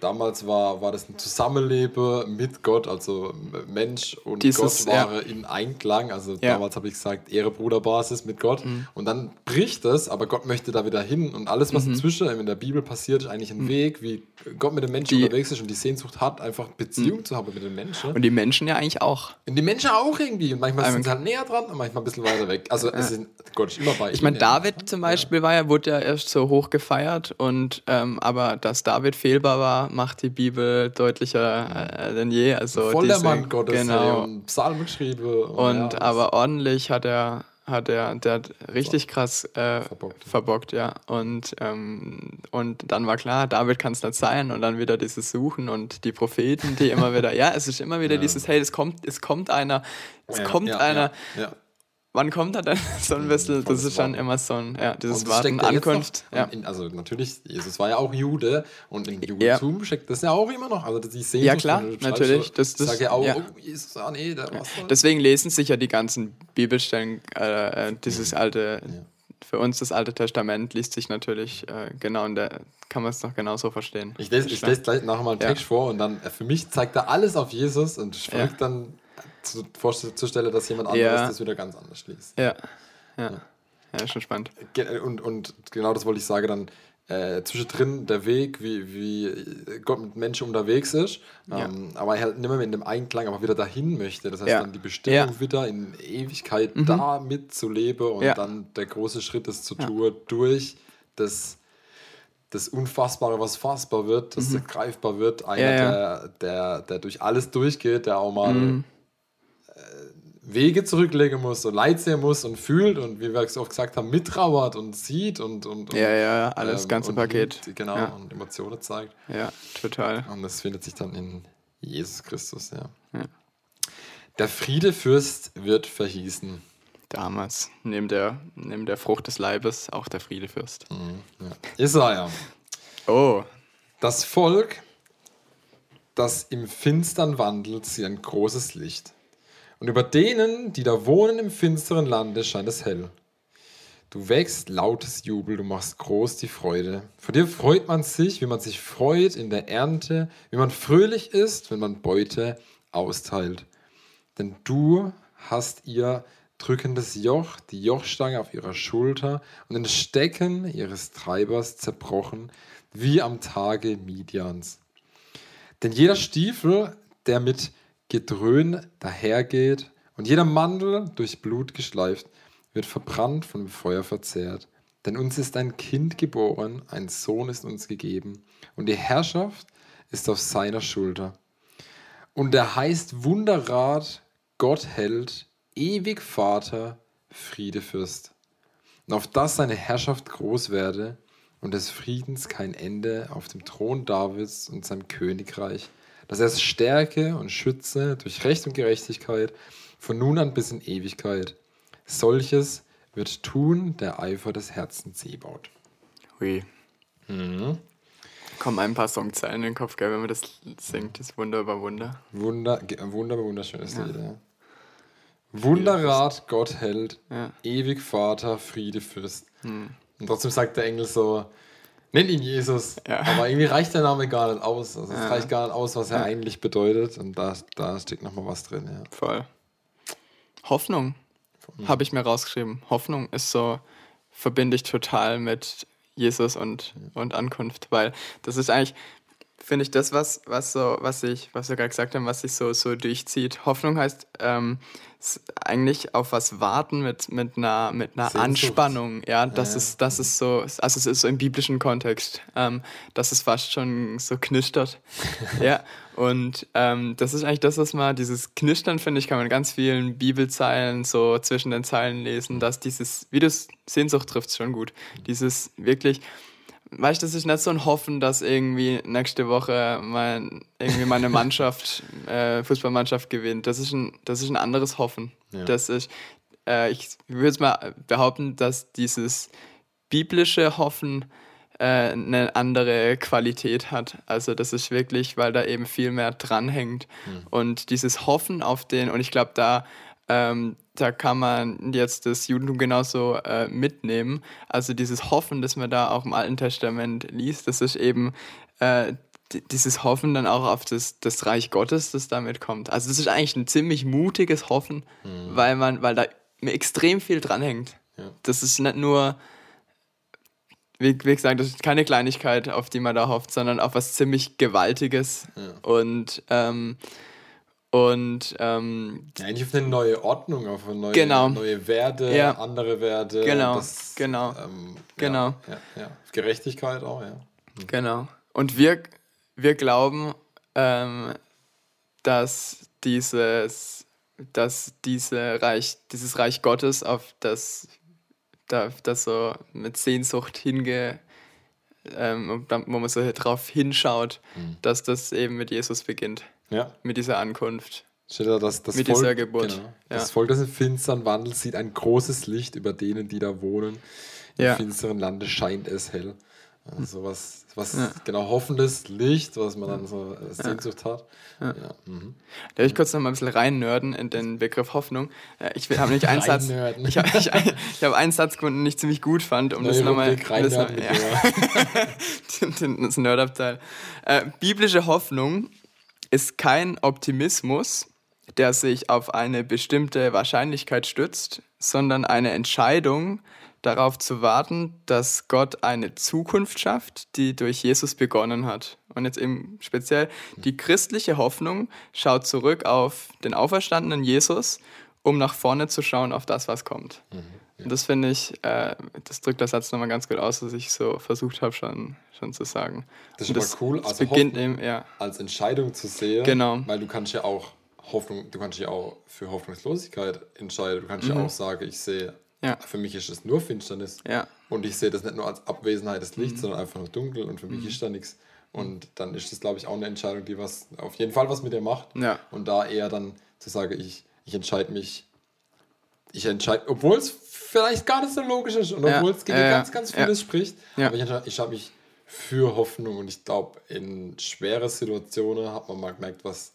damals war, war das ein Zusammenleben mit Gott, also Mensch und Dieses, Gott ja. waren in Einklang, also Ja. Mhm. damals habe ich gesagt, Ehre Bruderbasis mit Gott und dann bricht es, aber Gott möchte da wieder hin und alles, was inzwischen in der Bibel passiert, ist eigentlich ein Weg, wie Gott mit den Menschen Mhm. Die- Mhm. unterwegs ist und die Sehnsucht hat, einfach Beziehung zu haben mit den Menschen. Und die Menschen ja eigentlich auch. Und die Menschen auch irgendwie. Und manchmal sind sie halt näher dran und manchmal ein bisschen weiter weg. Also es sind, Gott ist immer bei Ich meine. David zum Beispiel war ja, wurde ja erst so hoch gefeiert und ähm, aber dass David fehlbar war, macht die Bibel deutlicher äh, denn je. Also Voll der Mann Gottes. Genau. Und Psalmen geschrieben. Und ja, aber ordentlich hat er, hat er, der hat richtig krass äh, Verbockt. verbockt. ja. Und, ähm, und dann war klar, David kann es nicht sein. Und dann wieder dieses Suchen und die Propheten, die immer wieder, <laughs> ja, es ist immer wieder dieses, hey, es kommt, es kommt einer, es ja, kommt ja, einer. Ja, ja. Wann kommt er denn? <laughs> So ein bisschen, das ist schon immer so ein, ja, dieses Warten, ja Ankunft. Ja. in, also natürlich, Jesus war ja auch Jude und im Judentum steckt das ja auch immer noch. Also die Sehnsucht Ja, klar, natürlich, das- das- sag ja auch, ja. oh, Jesus, ah nee, war's doch. Deswegen lesen sich ja die ganzen Bibelstellen, äh, äh, dieses alte, für uns das Alte Testament liest sich natürlich äh, genau und da kann man es noch genauso verstehen. Ich lese, ich lese gleich nachher mal einen Ja. Text vor und dann äh, für mich zeigt er alles auf Jesus und Ja. verrückt dann zu, vorzustellen, dass jemand anderes Ja. das wieder ganz anders liest. Ja, ja, ja, ist schon spannend. Und, und genau das wollte ich sagen, dann äh, zwischendrin der Weg, wie, wie Gott mit Menschen unterwegs ist, Ja. ähm, aber er halt nicht mehr in dem Einklang, aber wieder dahin möchte. Das heißt, Ja. dann die Bestimmung Ja. Mhm. wieder in Ewigkeit da mitzuleben und Ja. dann der große Schritt, das zu tun, durch das, das Unfassbare, was fassbar wird, das greifbar wird, einer, Mhm. Ja, ja. Der, der, der durch alles durchgeht, der auch mal Wege zurücklegen muss und Leid sehen muss und fühlt und wie wir es oft gesagt haben, mittrauert und sieht und, und, und Ja, ja, alles, ähm, ganze Paket. liebt, genau, Ja. und Emotionen zeigt. Ja, total. Und das findet sich dann in Jesus Christus, ja. Ja. Der Friedefürst wird verhießen. Damals, neben der, neben der Frucht des Leibes, auch der Friedefürst. Ja. Jesaja. Oh, Das Volk, das im Finstern wandelt, sieht ein großes Licht. Und über denen, die da wohnen im finsteren Lande, scheint es hell. Du wächst lautes Jubel, du machst groß die Freude. Vor dir freut man sich, wie man sich freut in der Ernte, wie man fröhlich ist, wenn man Beute austeilt. Denn du hast ihr drückendes Joch, die Jochstange auf ihrer Schulter und den Stecken ihres Treibers zerbrochen, wie am Tage Midians. Denn jeder Stiefel, der mit Gedröhn dahergeht und jeder Mandel durch Blut geschleift, wird verbrannt von Feuer verzehrt. Denn uns ist ein Kind geboren, ein Sohn ist uns gegeben, und die Herrschaft ist auf seiner Schulter. Und er heißt Wunderrat, Gottheld, ewig Vater, Friedefürst. Und auf das seine Herrschaft groß werde und des Friedens kein Ende auf dem Thron Davids und seinem Königreich, dass er es stärke und schütze durch Recht und Gerechtigkeit von nun an bis in Ewigkeit. Solches wird tun der Eifer des Herzens Sebaut. Hui. Mhm. Kommen ein paar Songzeilen in den Kopf, gell, wenn man das singt. Das Wunder über Wunder. Wunder, wunder, wunderschönes ja. Lied, ja. Wunderrat, Gott hält, ja. ewig Vater, Friede Fürst. Hm. Und trotzdem sagt der Engel so, nenn ihn Jesus. Ja. Aber irgendwie reicht der Name gar nicht aus. Also es ja. reicht gar nicht aus, was er eigentlich bedeutet. Und da, da steckt nochmal was drin. Ja. Voll. Hoffnung habe ich mir rausgeschrieben. Hoffnung ist so, verbinde ich total mit Jesus und, und Ankunft, weil das ist eigentlich, finde ich, das, was, was so, was ich, was wir gerade gesagt haben, was sich so, so durchzieht. Hoffnung heißt ähm, eigentlich auf was warten mit, mit einer, mit einer Anspannung. Ja, das ja, ist, das ist so, also es ist so im biblischen Kontext, ähm, dass es fast schon so knistert. <laughs> ja. Und ähm, das ist eigentlich das, was man, dieses Knistern, finde ich, kann man in ganz vielen Bibelzeilen so zwischen den Zeilen lesen, dass dieses, wie das Sehnsucht trifft, schon gut. Dieses wirklich, weißt du, das ist nicht so ein Hoffen, dass irgendwie nächste Woche mein, irgendwie meine <laughs> Mannschaft, äh, Fußballmannschaft gewinnt. Das ist ein, das ist ein anderes Hoffen. Ja. Das ist, äh, ich würde mal behaupten, dass dieses biblische Hoffen äh, eine andere Qualität hat. Also das ist wirklich, weil da eben viel mehr dranhängt. Mhm. Und dieses Hoffen auf den, und ich glaube, da ähm, da kann man jetzt das Judentum genauso äh, mitnehmen. Also dieses Hoffen, das man da auch im Alten Testament liest, das ist eben äh, dieses Hoffen dann auch auf das, das Reich Gottes, das damit kommt. Also das ist eigentlich ein ziemlich mutiges Hoffen, mhm. weil man, weil da extrem viel dranhängt. Ja. Das ist nicht nur, wie, wie, gesagt, das ist keine Kleinigkeit, auf die man da hofft, sondern auf was ziemlich Gewaltiges. Ja. Und ähm, und ähm, ja, eigentlich auf eine neue Ordnung, auf eine neue, genau. neue Werte, ja. andere Werte. Genau, das, genau. Ähm, genau. Ja, ja, Gerechtigkeit auch, ja. Mhm. Genau. Und wir, wir glauben, ähm, dass dieses, dass diese Reich, dieses Reich Gottes, auf das, das so mit Sehnsucht hinge, ähm, wo man so drauf hinschaut, mhm. dass das eben mit Jesus beginnt. Ja. Mit dieser Ankunft. Steht da, dass das mit Volk, dieser Geburt. Genau, ja. Das Volk, das im finstern wandelt, sieht ein großes Licht über denen, die da wohnen. Im ja. finsteren Lande scheint es hell. Also was, was ja. genau hoffendes Licht, was man dann so Sehnsucht ja. hat. Ja. Mhm. Darf ich kurz noch mal ein bisschen rein nörden in den Begriff Hoffnung? Äh, ich habe nicht einen Satz. Ich habe ich, ich hab einen Satz gefunden, den ich ziemlich gut fand, um Neue das nochmal. Das, noch, ja. <laughs> das Nerdabteil. Äh, biblische Hoffnung ist kein Optimismus, der sich auf eine bestimmte Wahrscheinlichkeit stützt, sondern eine Entscheidung, darauf zu warten, dass Gott eine Zukunft schafft, die durch Jesus begonnen hat. Und jetzt eben speziell die christliche Hoffnung schaut zurück auf den auferstandenen Jesus, um nach vorne zu schauen auf das, was kommt. Mhm. Und das finde ich, äh, das drückt der Satz nochmal ganz gut aus, was ich so versucht habe schon, schon zu sagen. Das ist aber cool, also beginnt eben, ja. als Entscheidung zu sehen, genau. weil du kannst ja auch Hoffnung, du kannst ja auch für Hoffnungslosigkeit entscheiden. Du kannst mhm. ja auch sagen, ich sehe, ja. für mich ist es nur Finsternis ja. und ich sehe das nicht nur als Abwesenheit des Lichts, mhm. sondern einfach nur dunkel und für mich mhm. ist da nichts. Und dann ist das, glaube ich, auch eine Entscheidung, die was auf jeden Fall was mit dir macht. Ja. Und da eher dann zu sagen, ich, ich entscheide mich, ich entscheide, obwohl es vielleicht gar nicht so logisch ist und obwohl es gegen ja, ganz, ganz vieles ja. spricht. Aber ich, ich habe mich für Hoffnung und ich glaube, in schwere Situationen hat man mal gemerkt, was,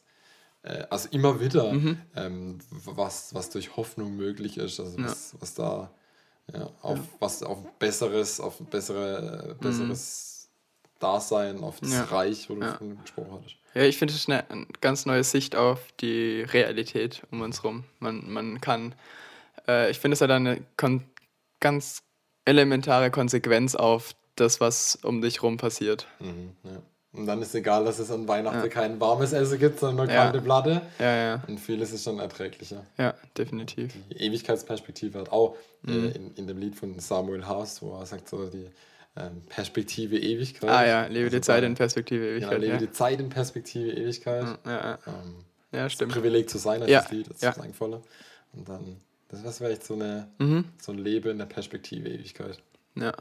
äh, also immer wieder, mhm. ähm, was, was durch Hoffnung möglich ist, also was, was da ja, auf was auf besseres, auf bessere, äh, besseres mhm. Dasein, auf das Reich, wo du von gesprochen hattest. Ja, ich finde, es ist eine ganz neue Sicht auf die Realität um uns herum. Man, man kann äh, ich finde, es hat eine ganz elementare Konsequenz auf das, was um dich rum passiert. Mhm, ja. Und dann ist egal, dass es an Weihnachten ja. kein warmes Essen gibt, sondern nur kalte Platte. Ja, ja. Und vieles ist schon erträglicher. Ja, definitiv. Die Ewigkeitsperspektive hat auch äh, mhm. in, in dem Lied von Samuel Haas, wo er sagt, so die, ähm, Perspektive Ewigkeit. Ah ja, lebe Also die Zeit in Perspektive Ewigkeit. lebe Ja, die Zeit in Perspektive Ewigkeit. ja, ja. Ähm, ja stimmt. Privileg zu sein, als Ja, das Lied, das ja. ist. Und dann, das, wäre echt so, eine, Mhm. so ein Leben in der Perspektive Ewigkeit. Ja.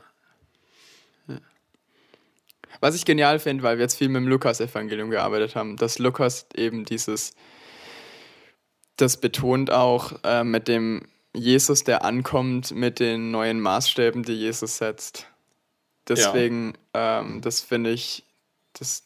ja. Was ich genial finde, weil wir jetzt viel mit dem Lukas-Evangelium gearbeitet haben, dass Lukas eben dieses, das betont auch äh, mit dem Jesus, der ankommt, mit den neuen Maßstäben, die Jesus setzt. Deswegen, ähm, das finde ich, das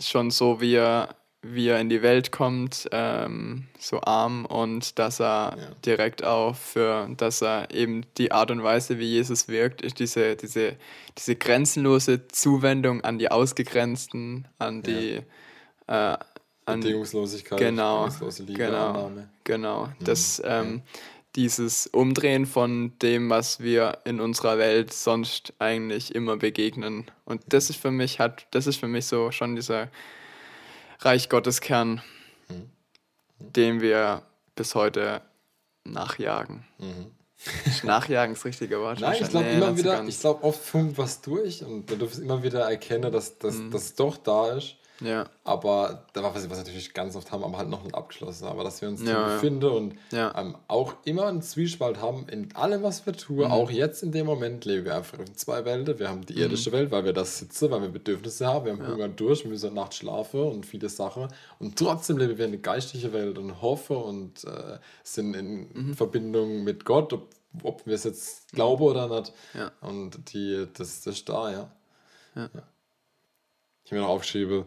schon so, wie er, wie er in die Welt kommt, ähm, so arm und dass er Ja. direkt auch für, dass er eben die Art und Weise, wie Jesus wirkt, ist diese, diese, diese grenzenlose Zuwendung an die Ausgegrenzten, an die, äh, an, Bedingungslosigkeit, Genau, bedingungslose Liebe, genau. Annahme. Genau, Mhm, das, ähm, dieses Umdrehen von dem, was wir in unserer Welt sonst eigentlich immer begegnen. Und das ist für mich, hat, das ist für mich so schon dieser Reich Gottes Kern, Mhm. dem wir bis heute nachjagen. Nachjagen ist das richtige Wort. Nein, ich glaube Nee, immer wieder, ich glaube oft funkt was durch und du darfst immer wieder erkennen, dass das Mhm. doch da ist. Ja, Aber da was, was wir natürlich ganz oft haben, aber halt noch nicht abgeschlossen. Aber dass wir uns Ja, ja, ja. befinden und Ja. ähm, auch immer einen Zwiespalt haben in allem, was wir Mhm. tun. Auch jetzt in dem Moment leben wir einfach in zwei Welten. Wir haben die irdische Mhm. Welt, weil wir das sitzen, weil wir Bedürfnisse haben. Wir haben Hunger und Durst, wir müssen nachts schlafen und viele Sachen. Und trotzdem leben wir in eine geistliche Welt und hoffen und äh, sind in Mhm. Verbindung mit Gott, ob, ob wir es jetzt glauben oder nicht. Ja. Und die, das, das ist da, ja. Ich mir noch aufgeschrieben,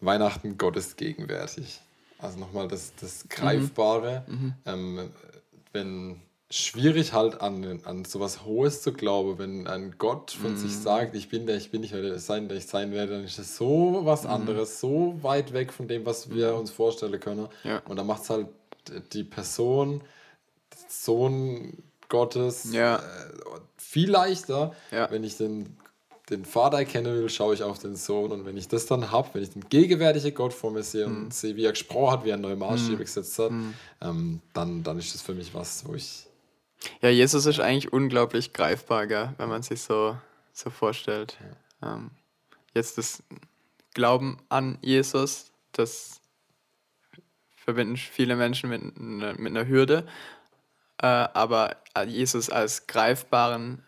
Weihnachten, Gott ist gegenwärtig. Also nochmal das, das Greifbare. Ähm, wenn schwierig halt an, an sowas Hohes zu glauben, wenn ein Gott von sich sagt, ich bin der, ich bin nicht, werde sein, der ich sein werde, dann ist das so was anderes, so weit weg von dem, was wir uns vorstellen können. Ja. Und da macht es halt die Person, Sohn Gottes, Ja. äh, viel leichter, Ja. wenn ich den, den Vater erkennen will, schaue ich auf den Sohn. Und wenn ich das dann habe, wenn ich den gegenwärtigen Gott vor mir sehe Mhm. und sehe, wie er gesprochen hat, wie er neue Maßstäbe gesetzt hat, ähm, dann, dann ist das für mich was, wo ich. Ja, Jesus ist eigentlich unglaublich greifbar, gell, wenn man sich so, so vorstellt. Ähm, jetzt das Glauben an Jesus, das verbinden viele Menschen mit, mit einer Hürde, äh, aber Jesus als greifbaren,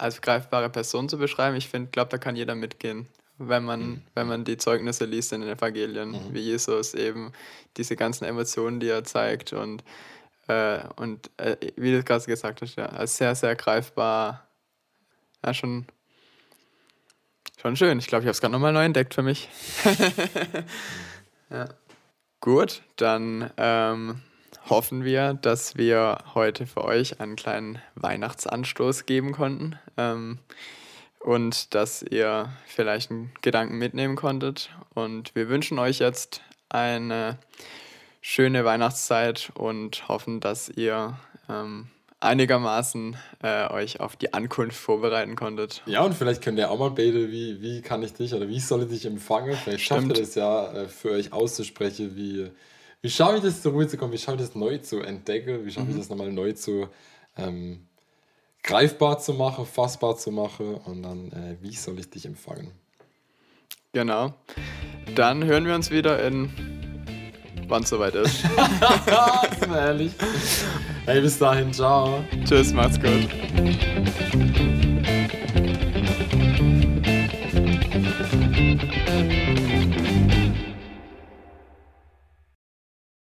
als greifbare Person zu beschreiben, ich finde, glaube, da kann jeder mitgehen, wenn man, wenn man die Zeugnisse liest in den Evangelien, wie Jesus eben diese ganzen Emotionen, die er zeigt und äh, und äh, wie du gerade gesagt hast, ja, als sehr, sehr greifbar. Ja, schon, schon schön. Ich glaube, ich habe es gerade nochmal neu entdeckt für mich. <laughs> ja. Gut, dann ähm, hoffen wir, dass wir heute für euch einen kleinen Weihnachtsanstoß geben konnten. Ähm, und dass ihr vielleicht einen Gedanken mitnehmen konntet. Und wir wünschen euch jetzt eine schöne Weihnachtszeit und hoffen, dass ihr ähm, einigermaßen äh, euch auf die Ankunft vorbereiten konntet. Ja, und vielleicht könnt ihr auch mal beten, wie, wie kann ich dich oder wie soll ich dich empfangen? Vielleicht schafft Stimmt. ihr das ja äh, für euch auszusprechen, wie, wie schaffe ich das zur Ruhe zu kommen, wie schaffe ich das neu zu entdecken, wie schaffe ich das nochmal neu zu ähm, greifbar zu machen, fassbar zu machen und dann, äh, wie soll ich dich empfangen? Genau. Dann hören wir uns wieder in wann es soweit ist. <laughs> Ist mir ehrlich. Hey, bis dahin, ciao. Tschüss, macht's gut.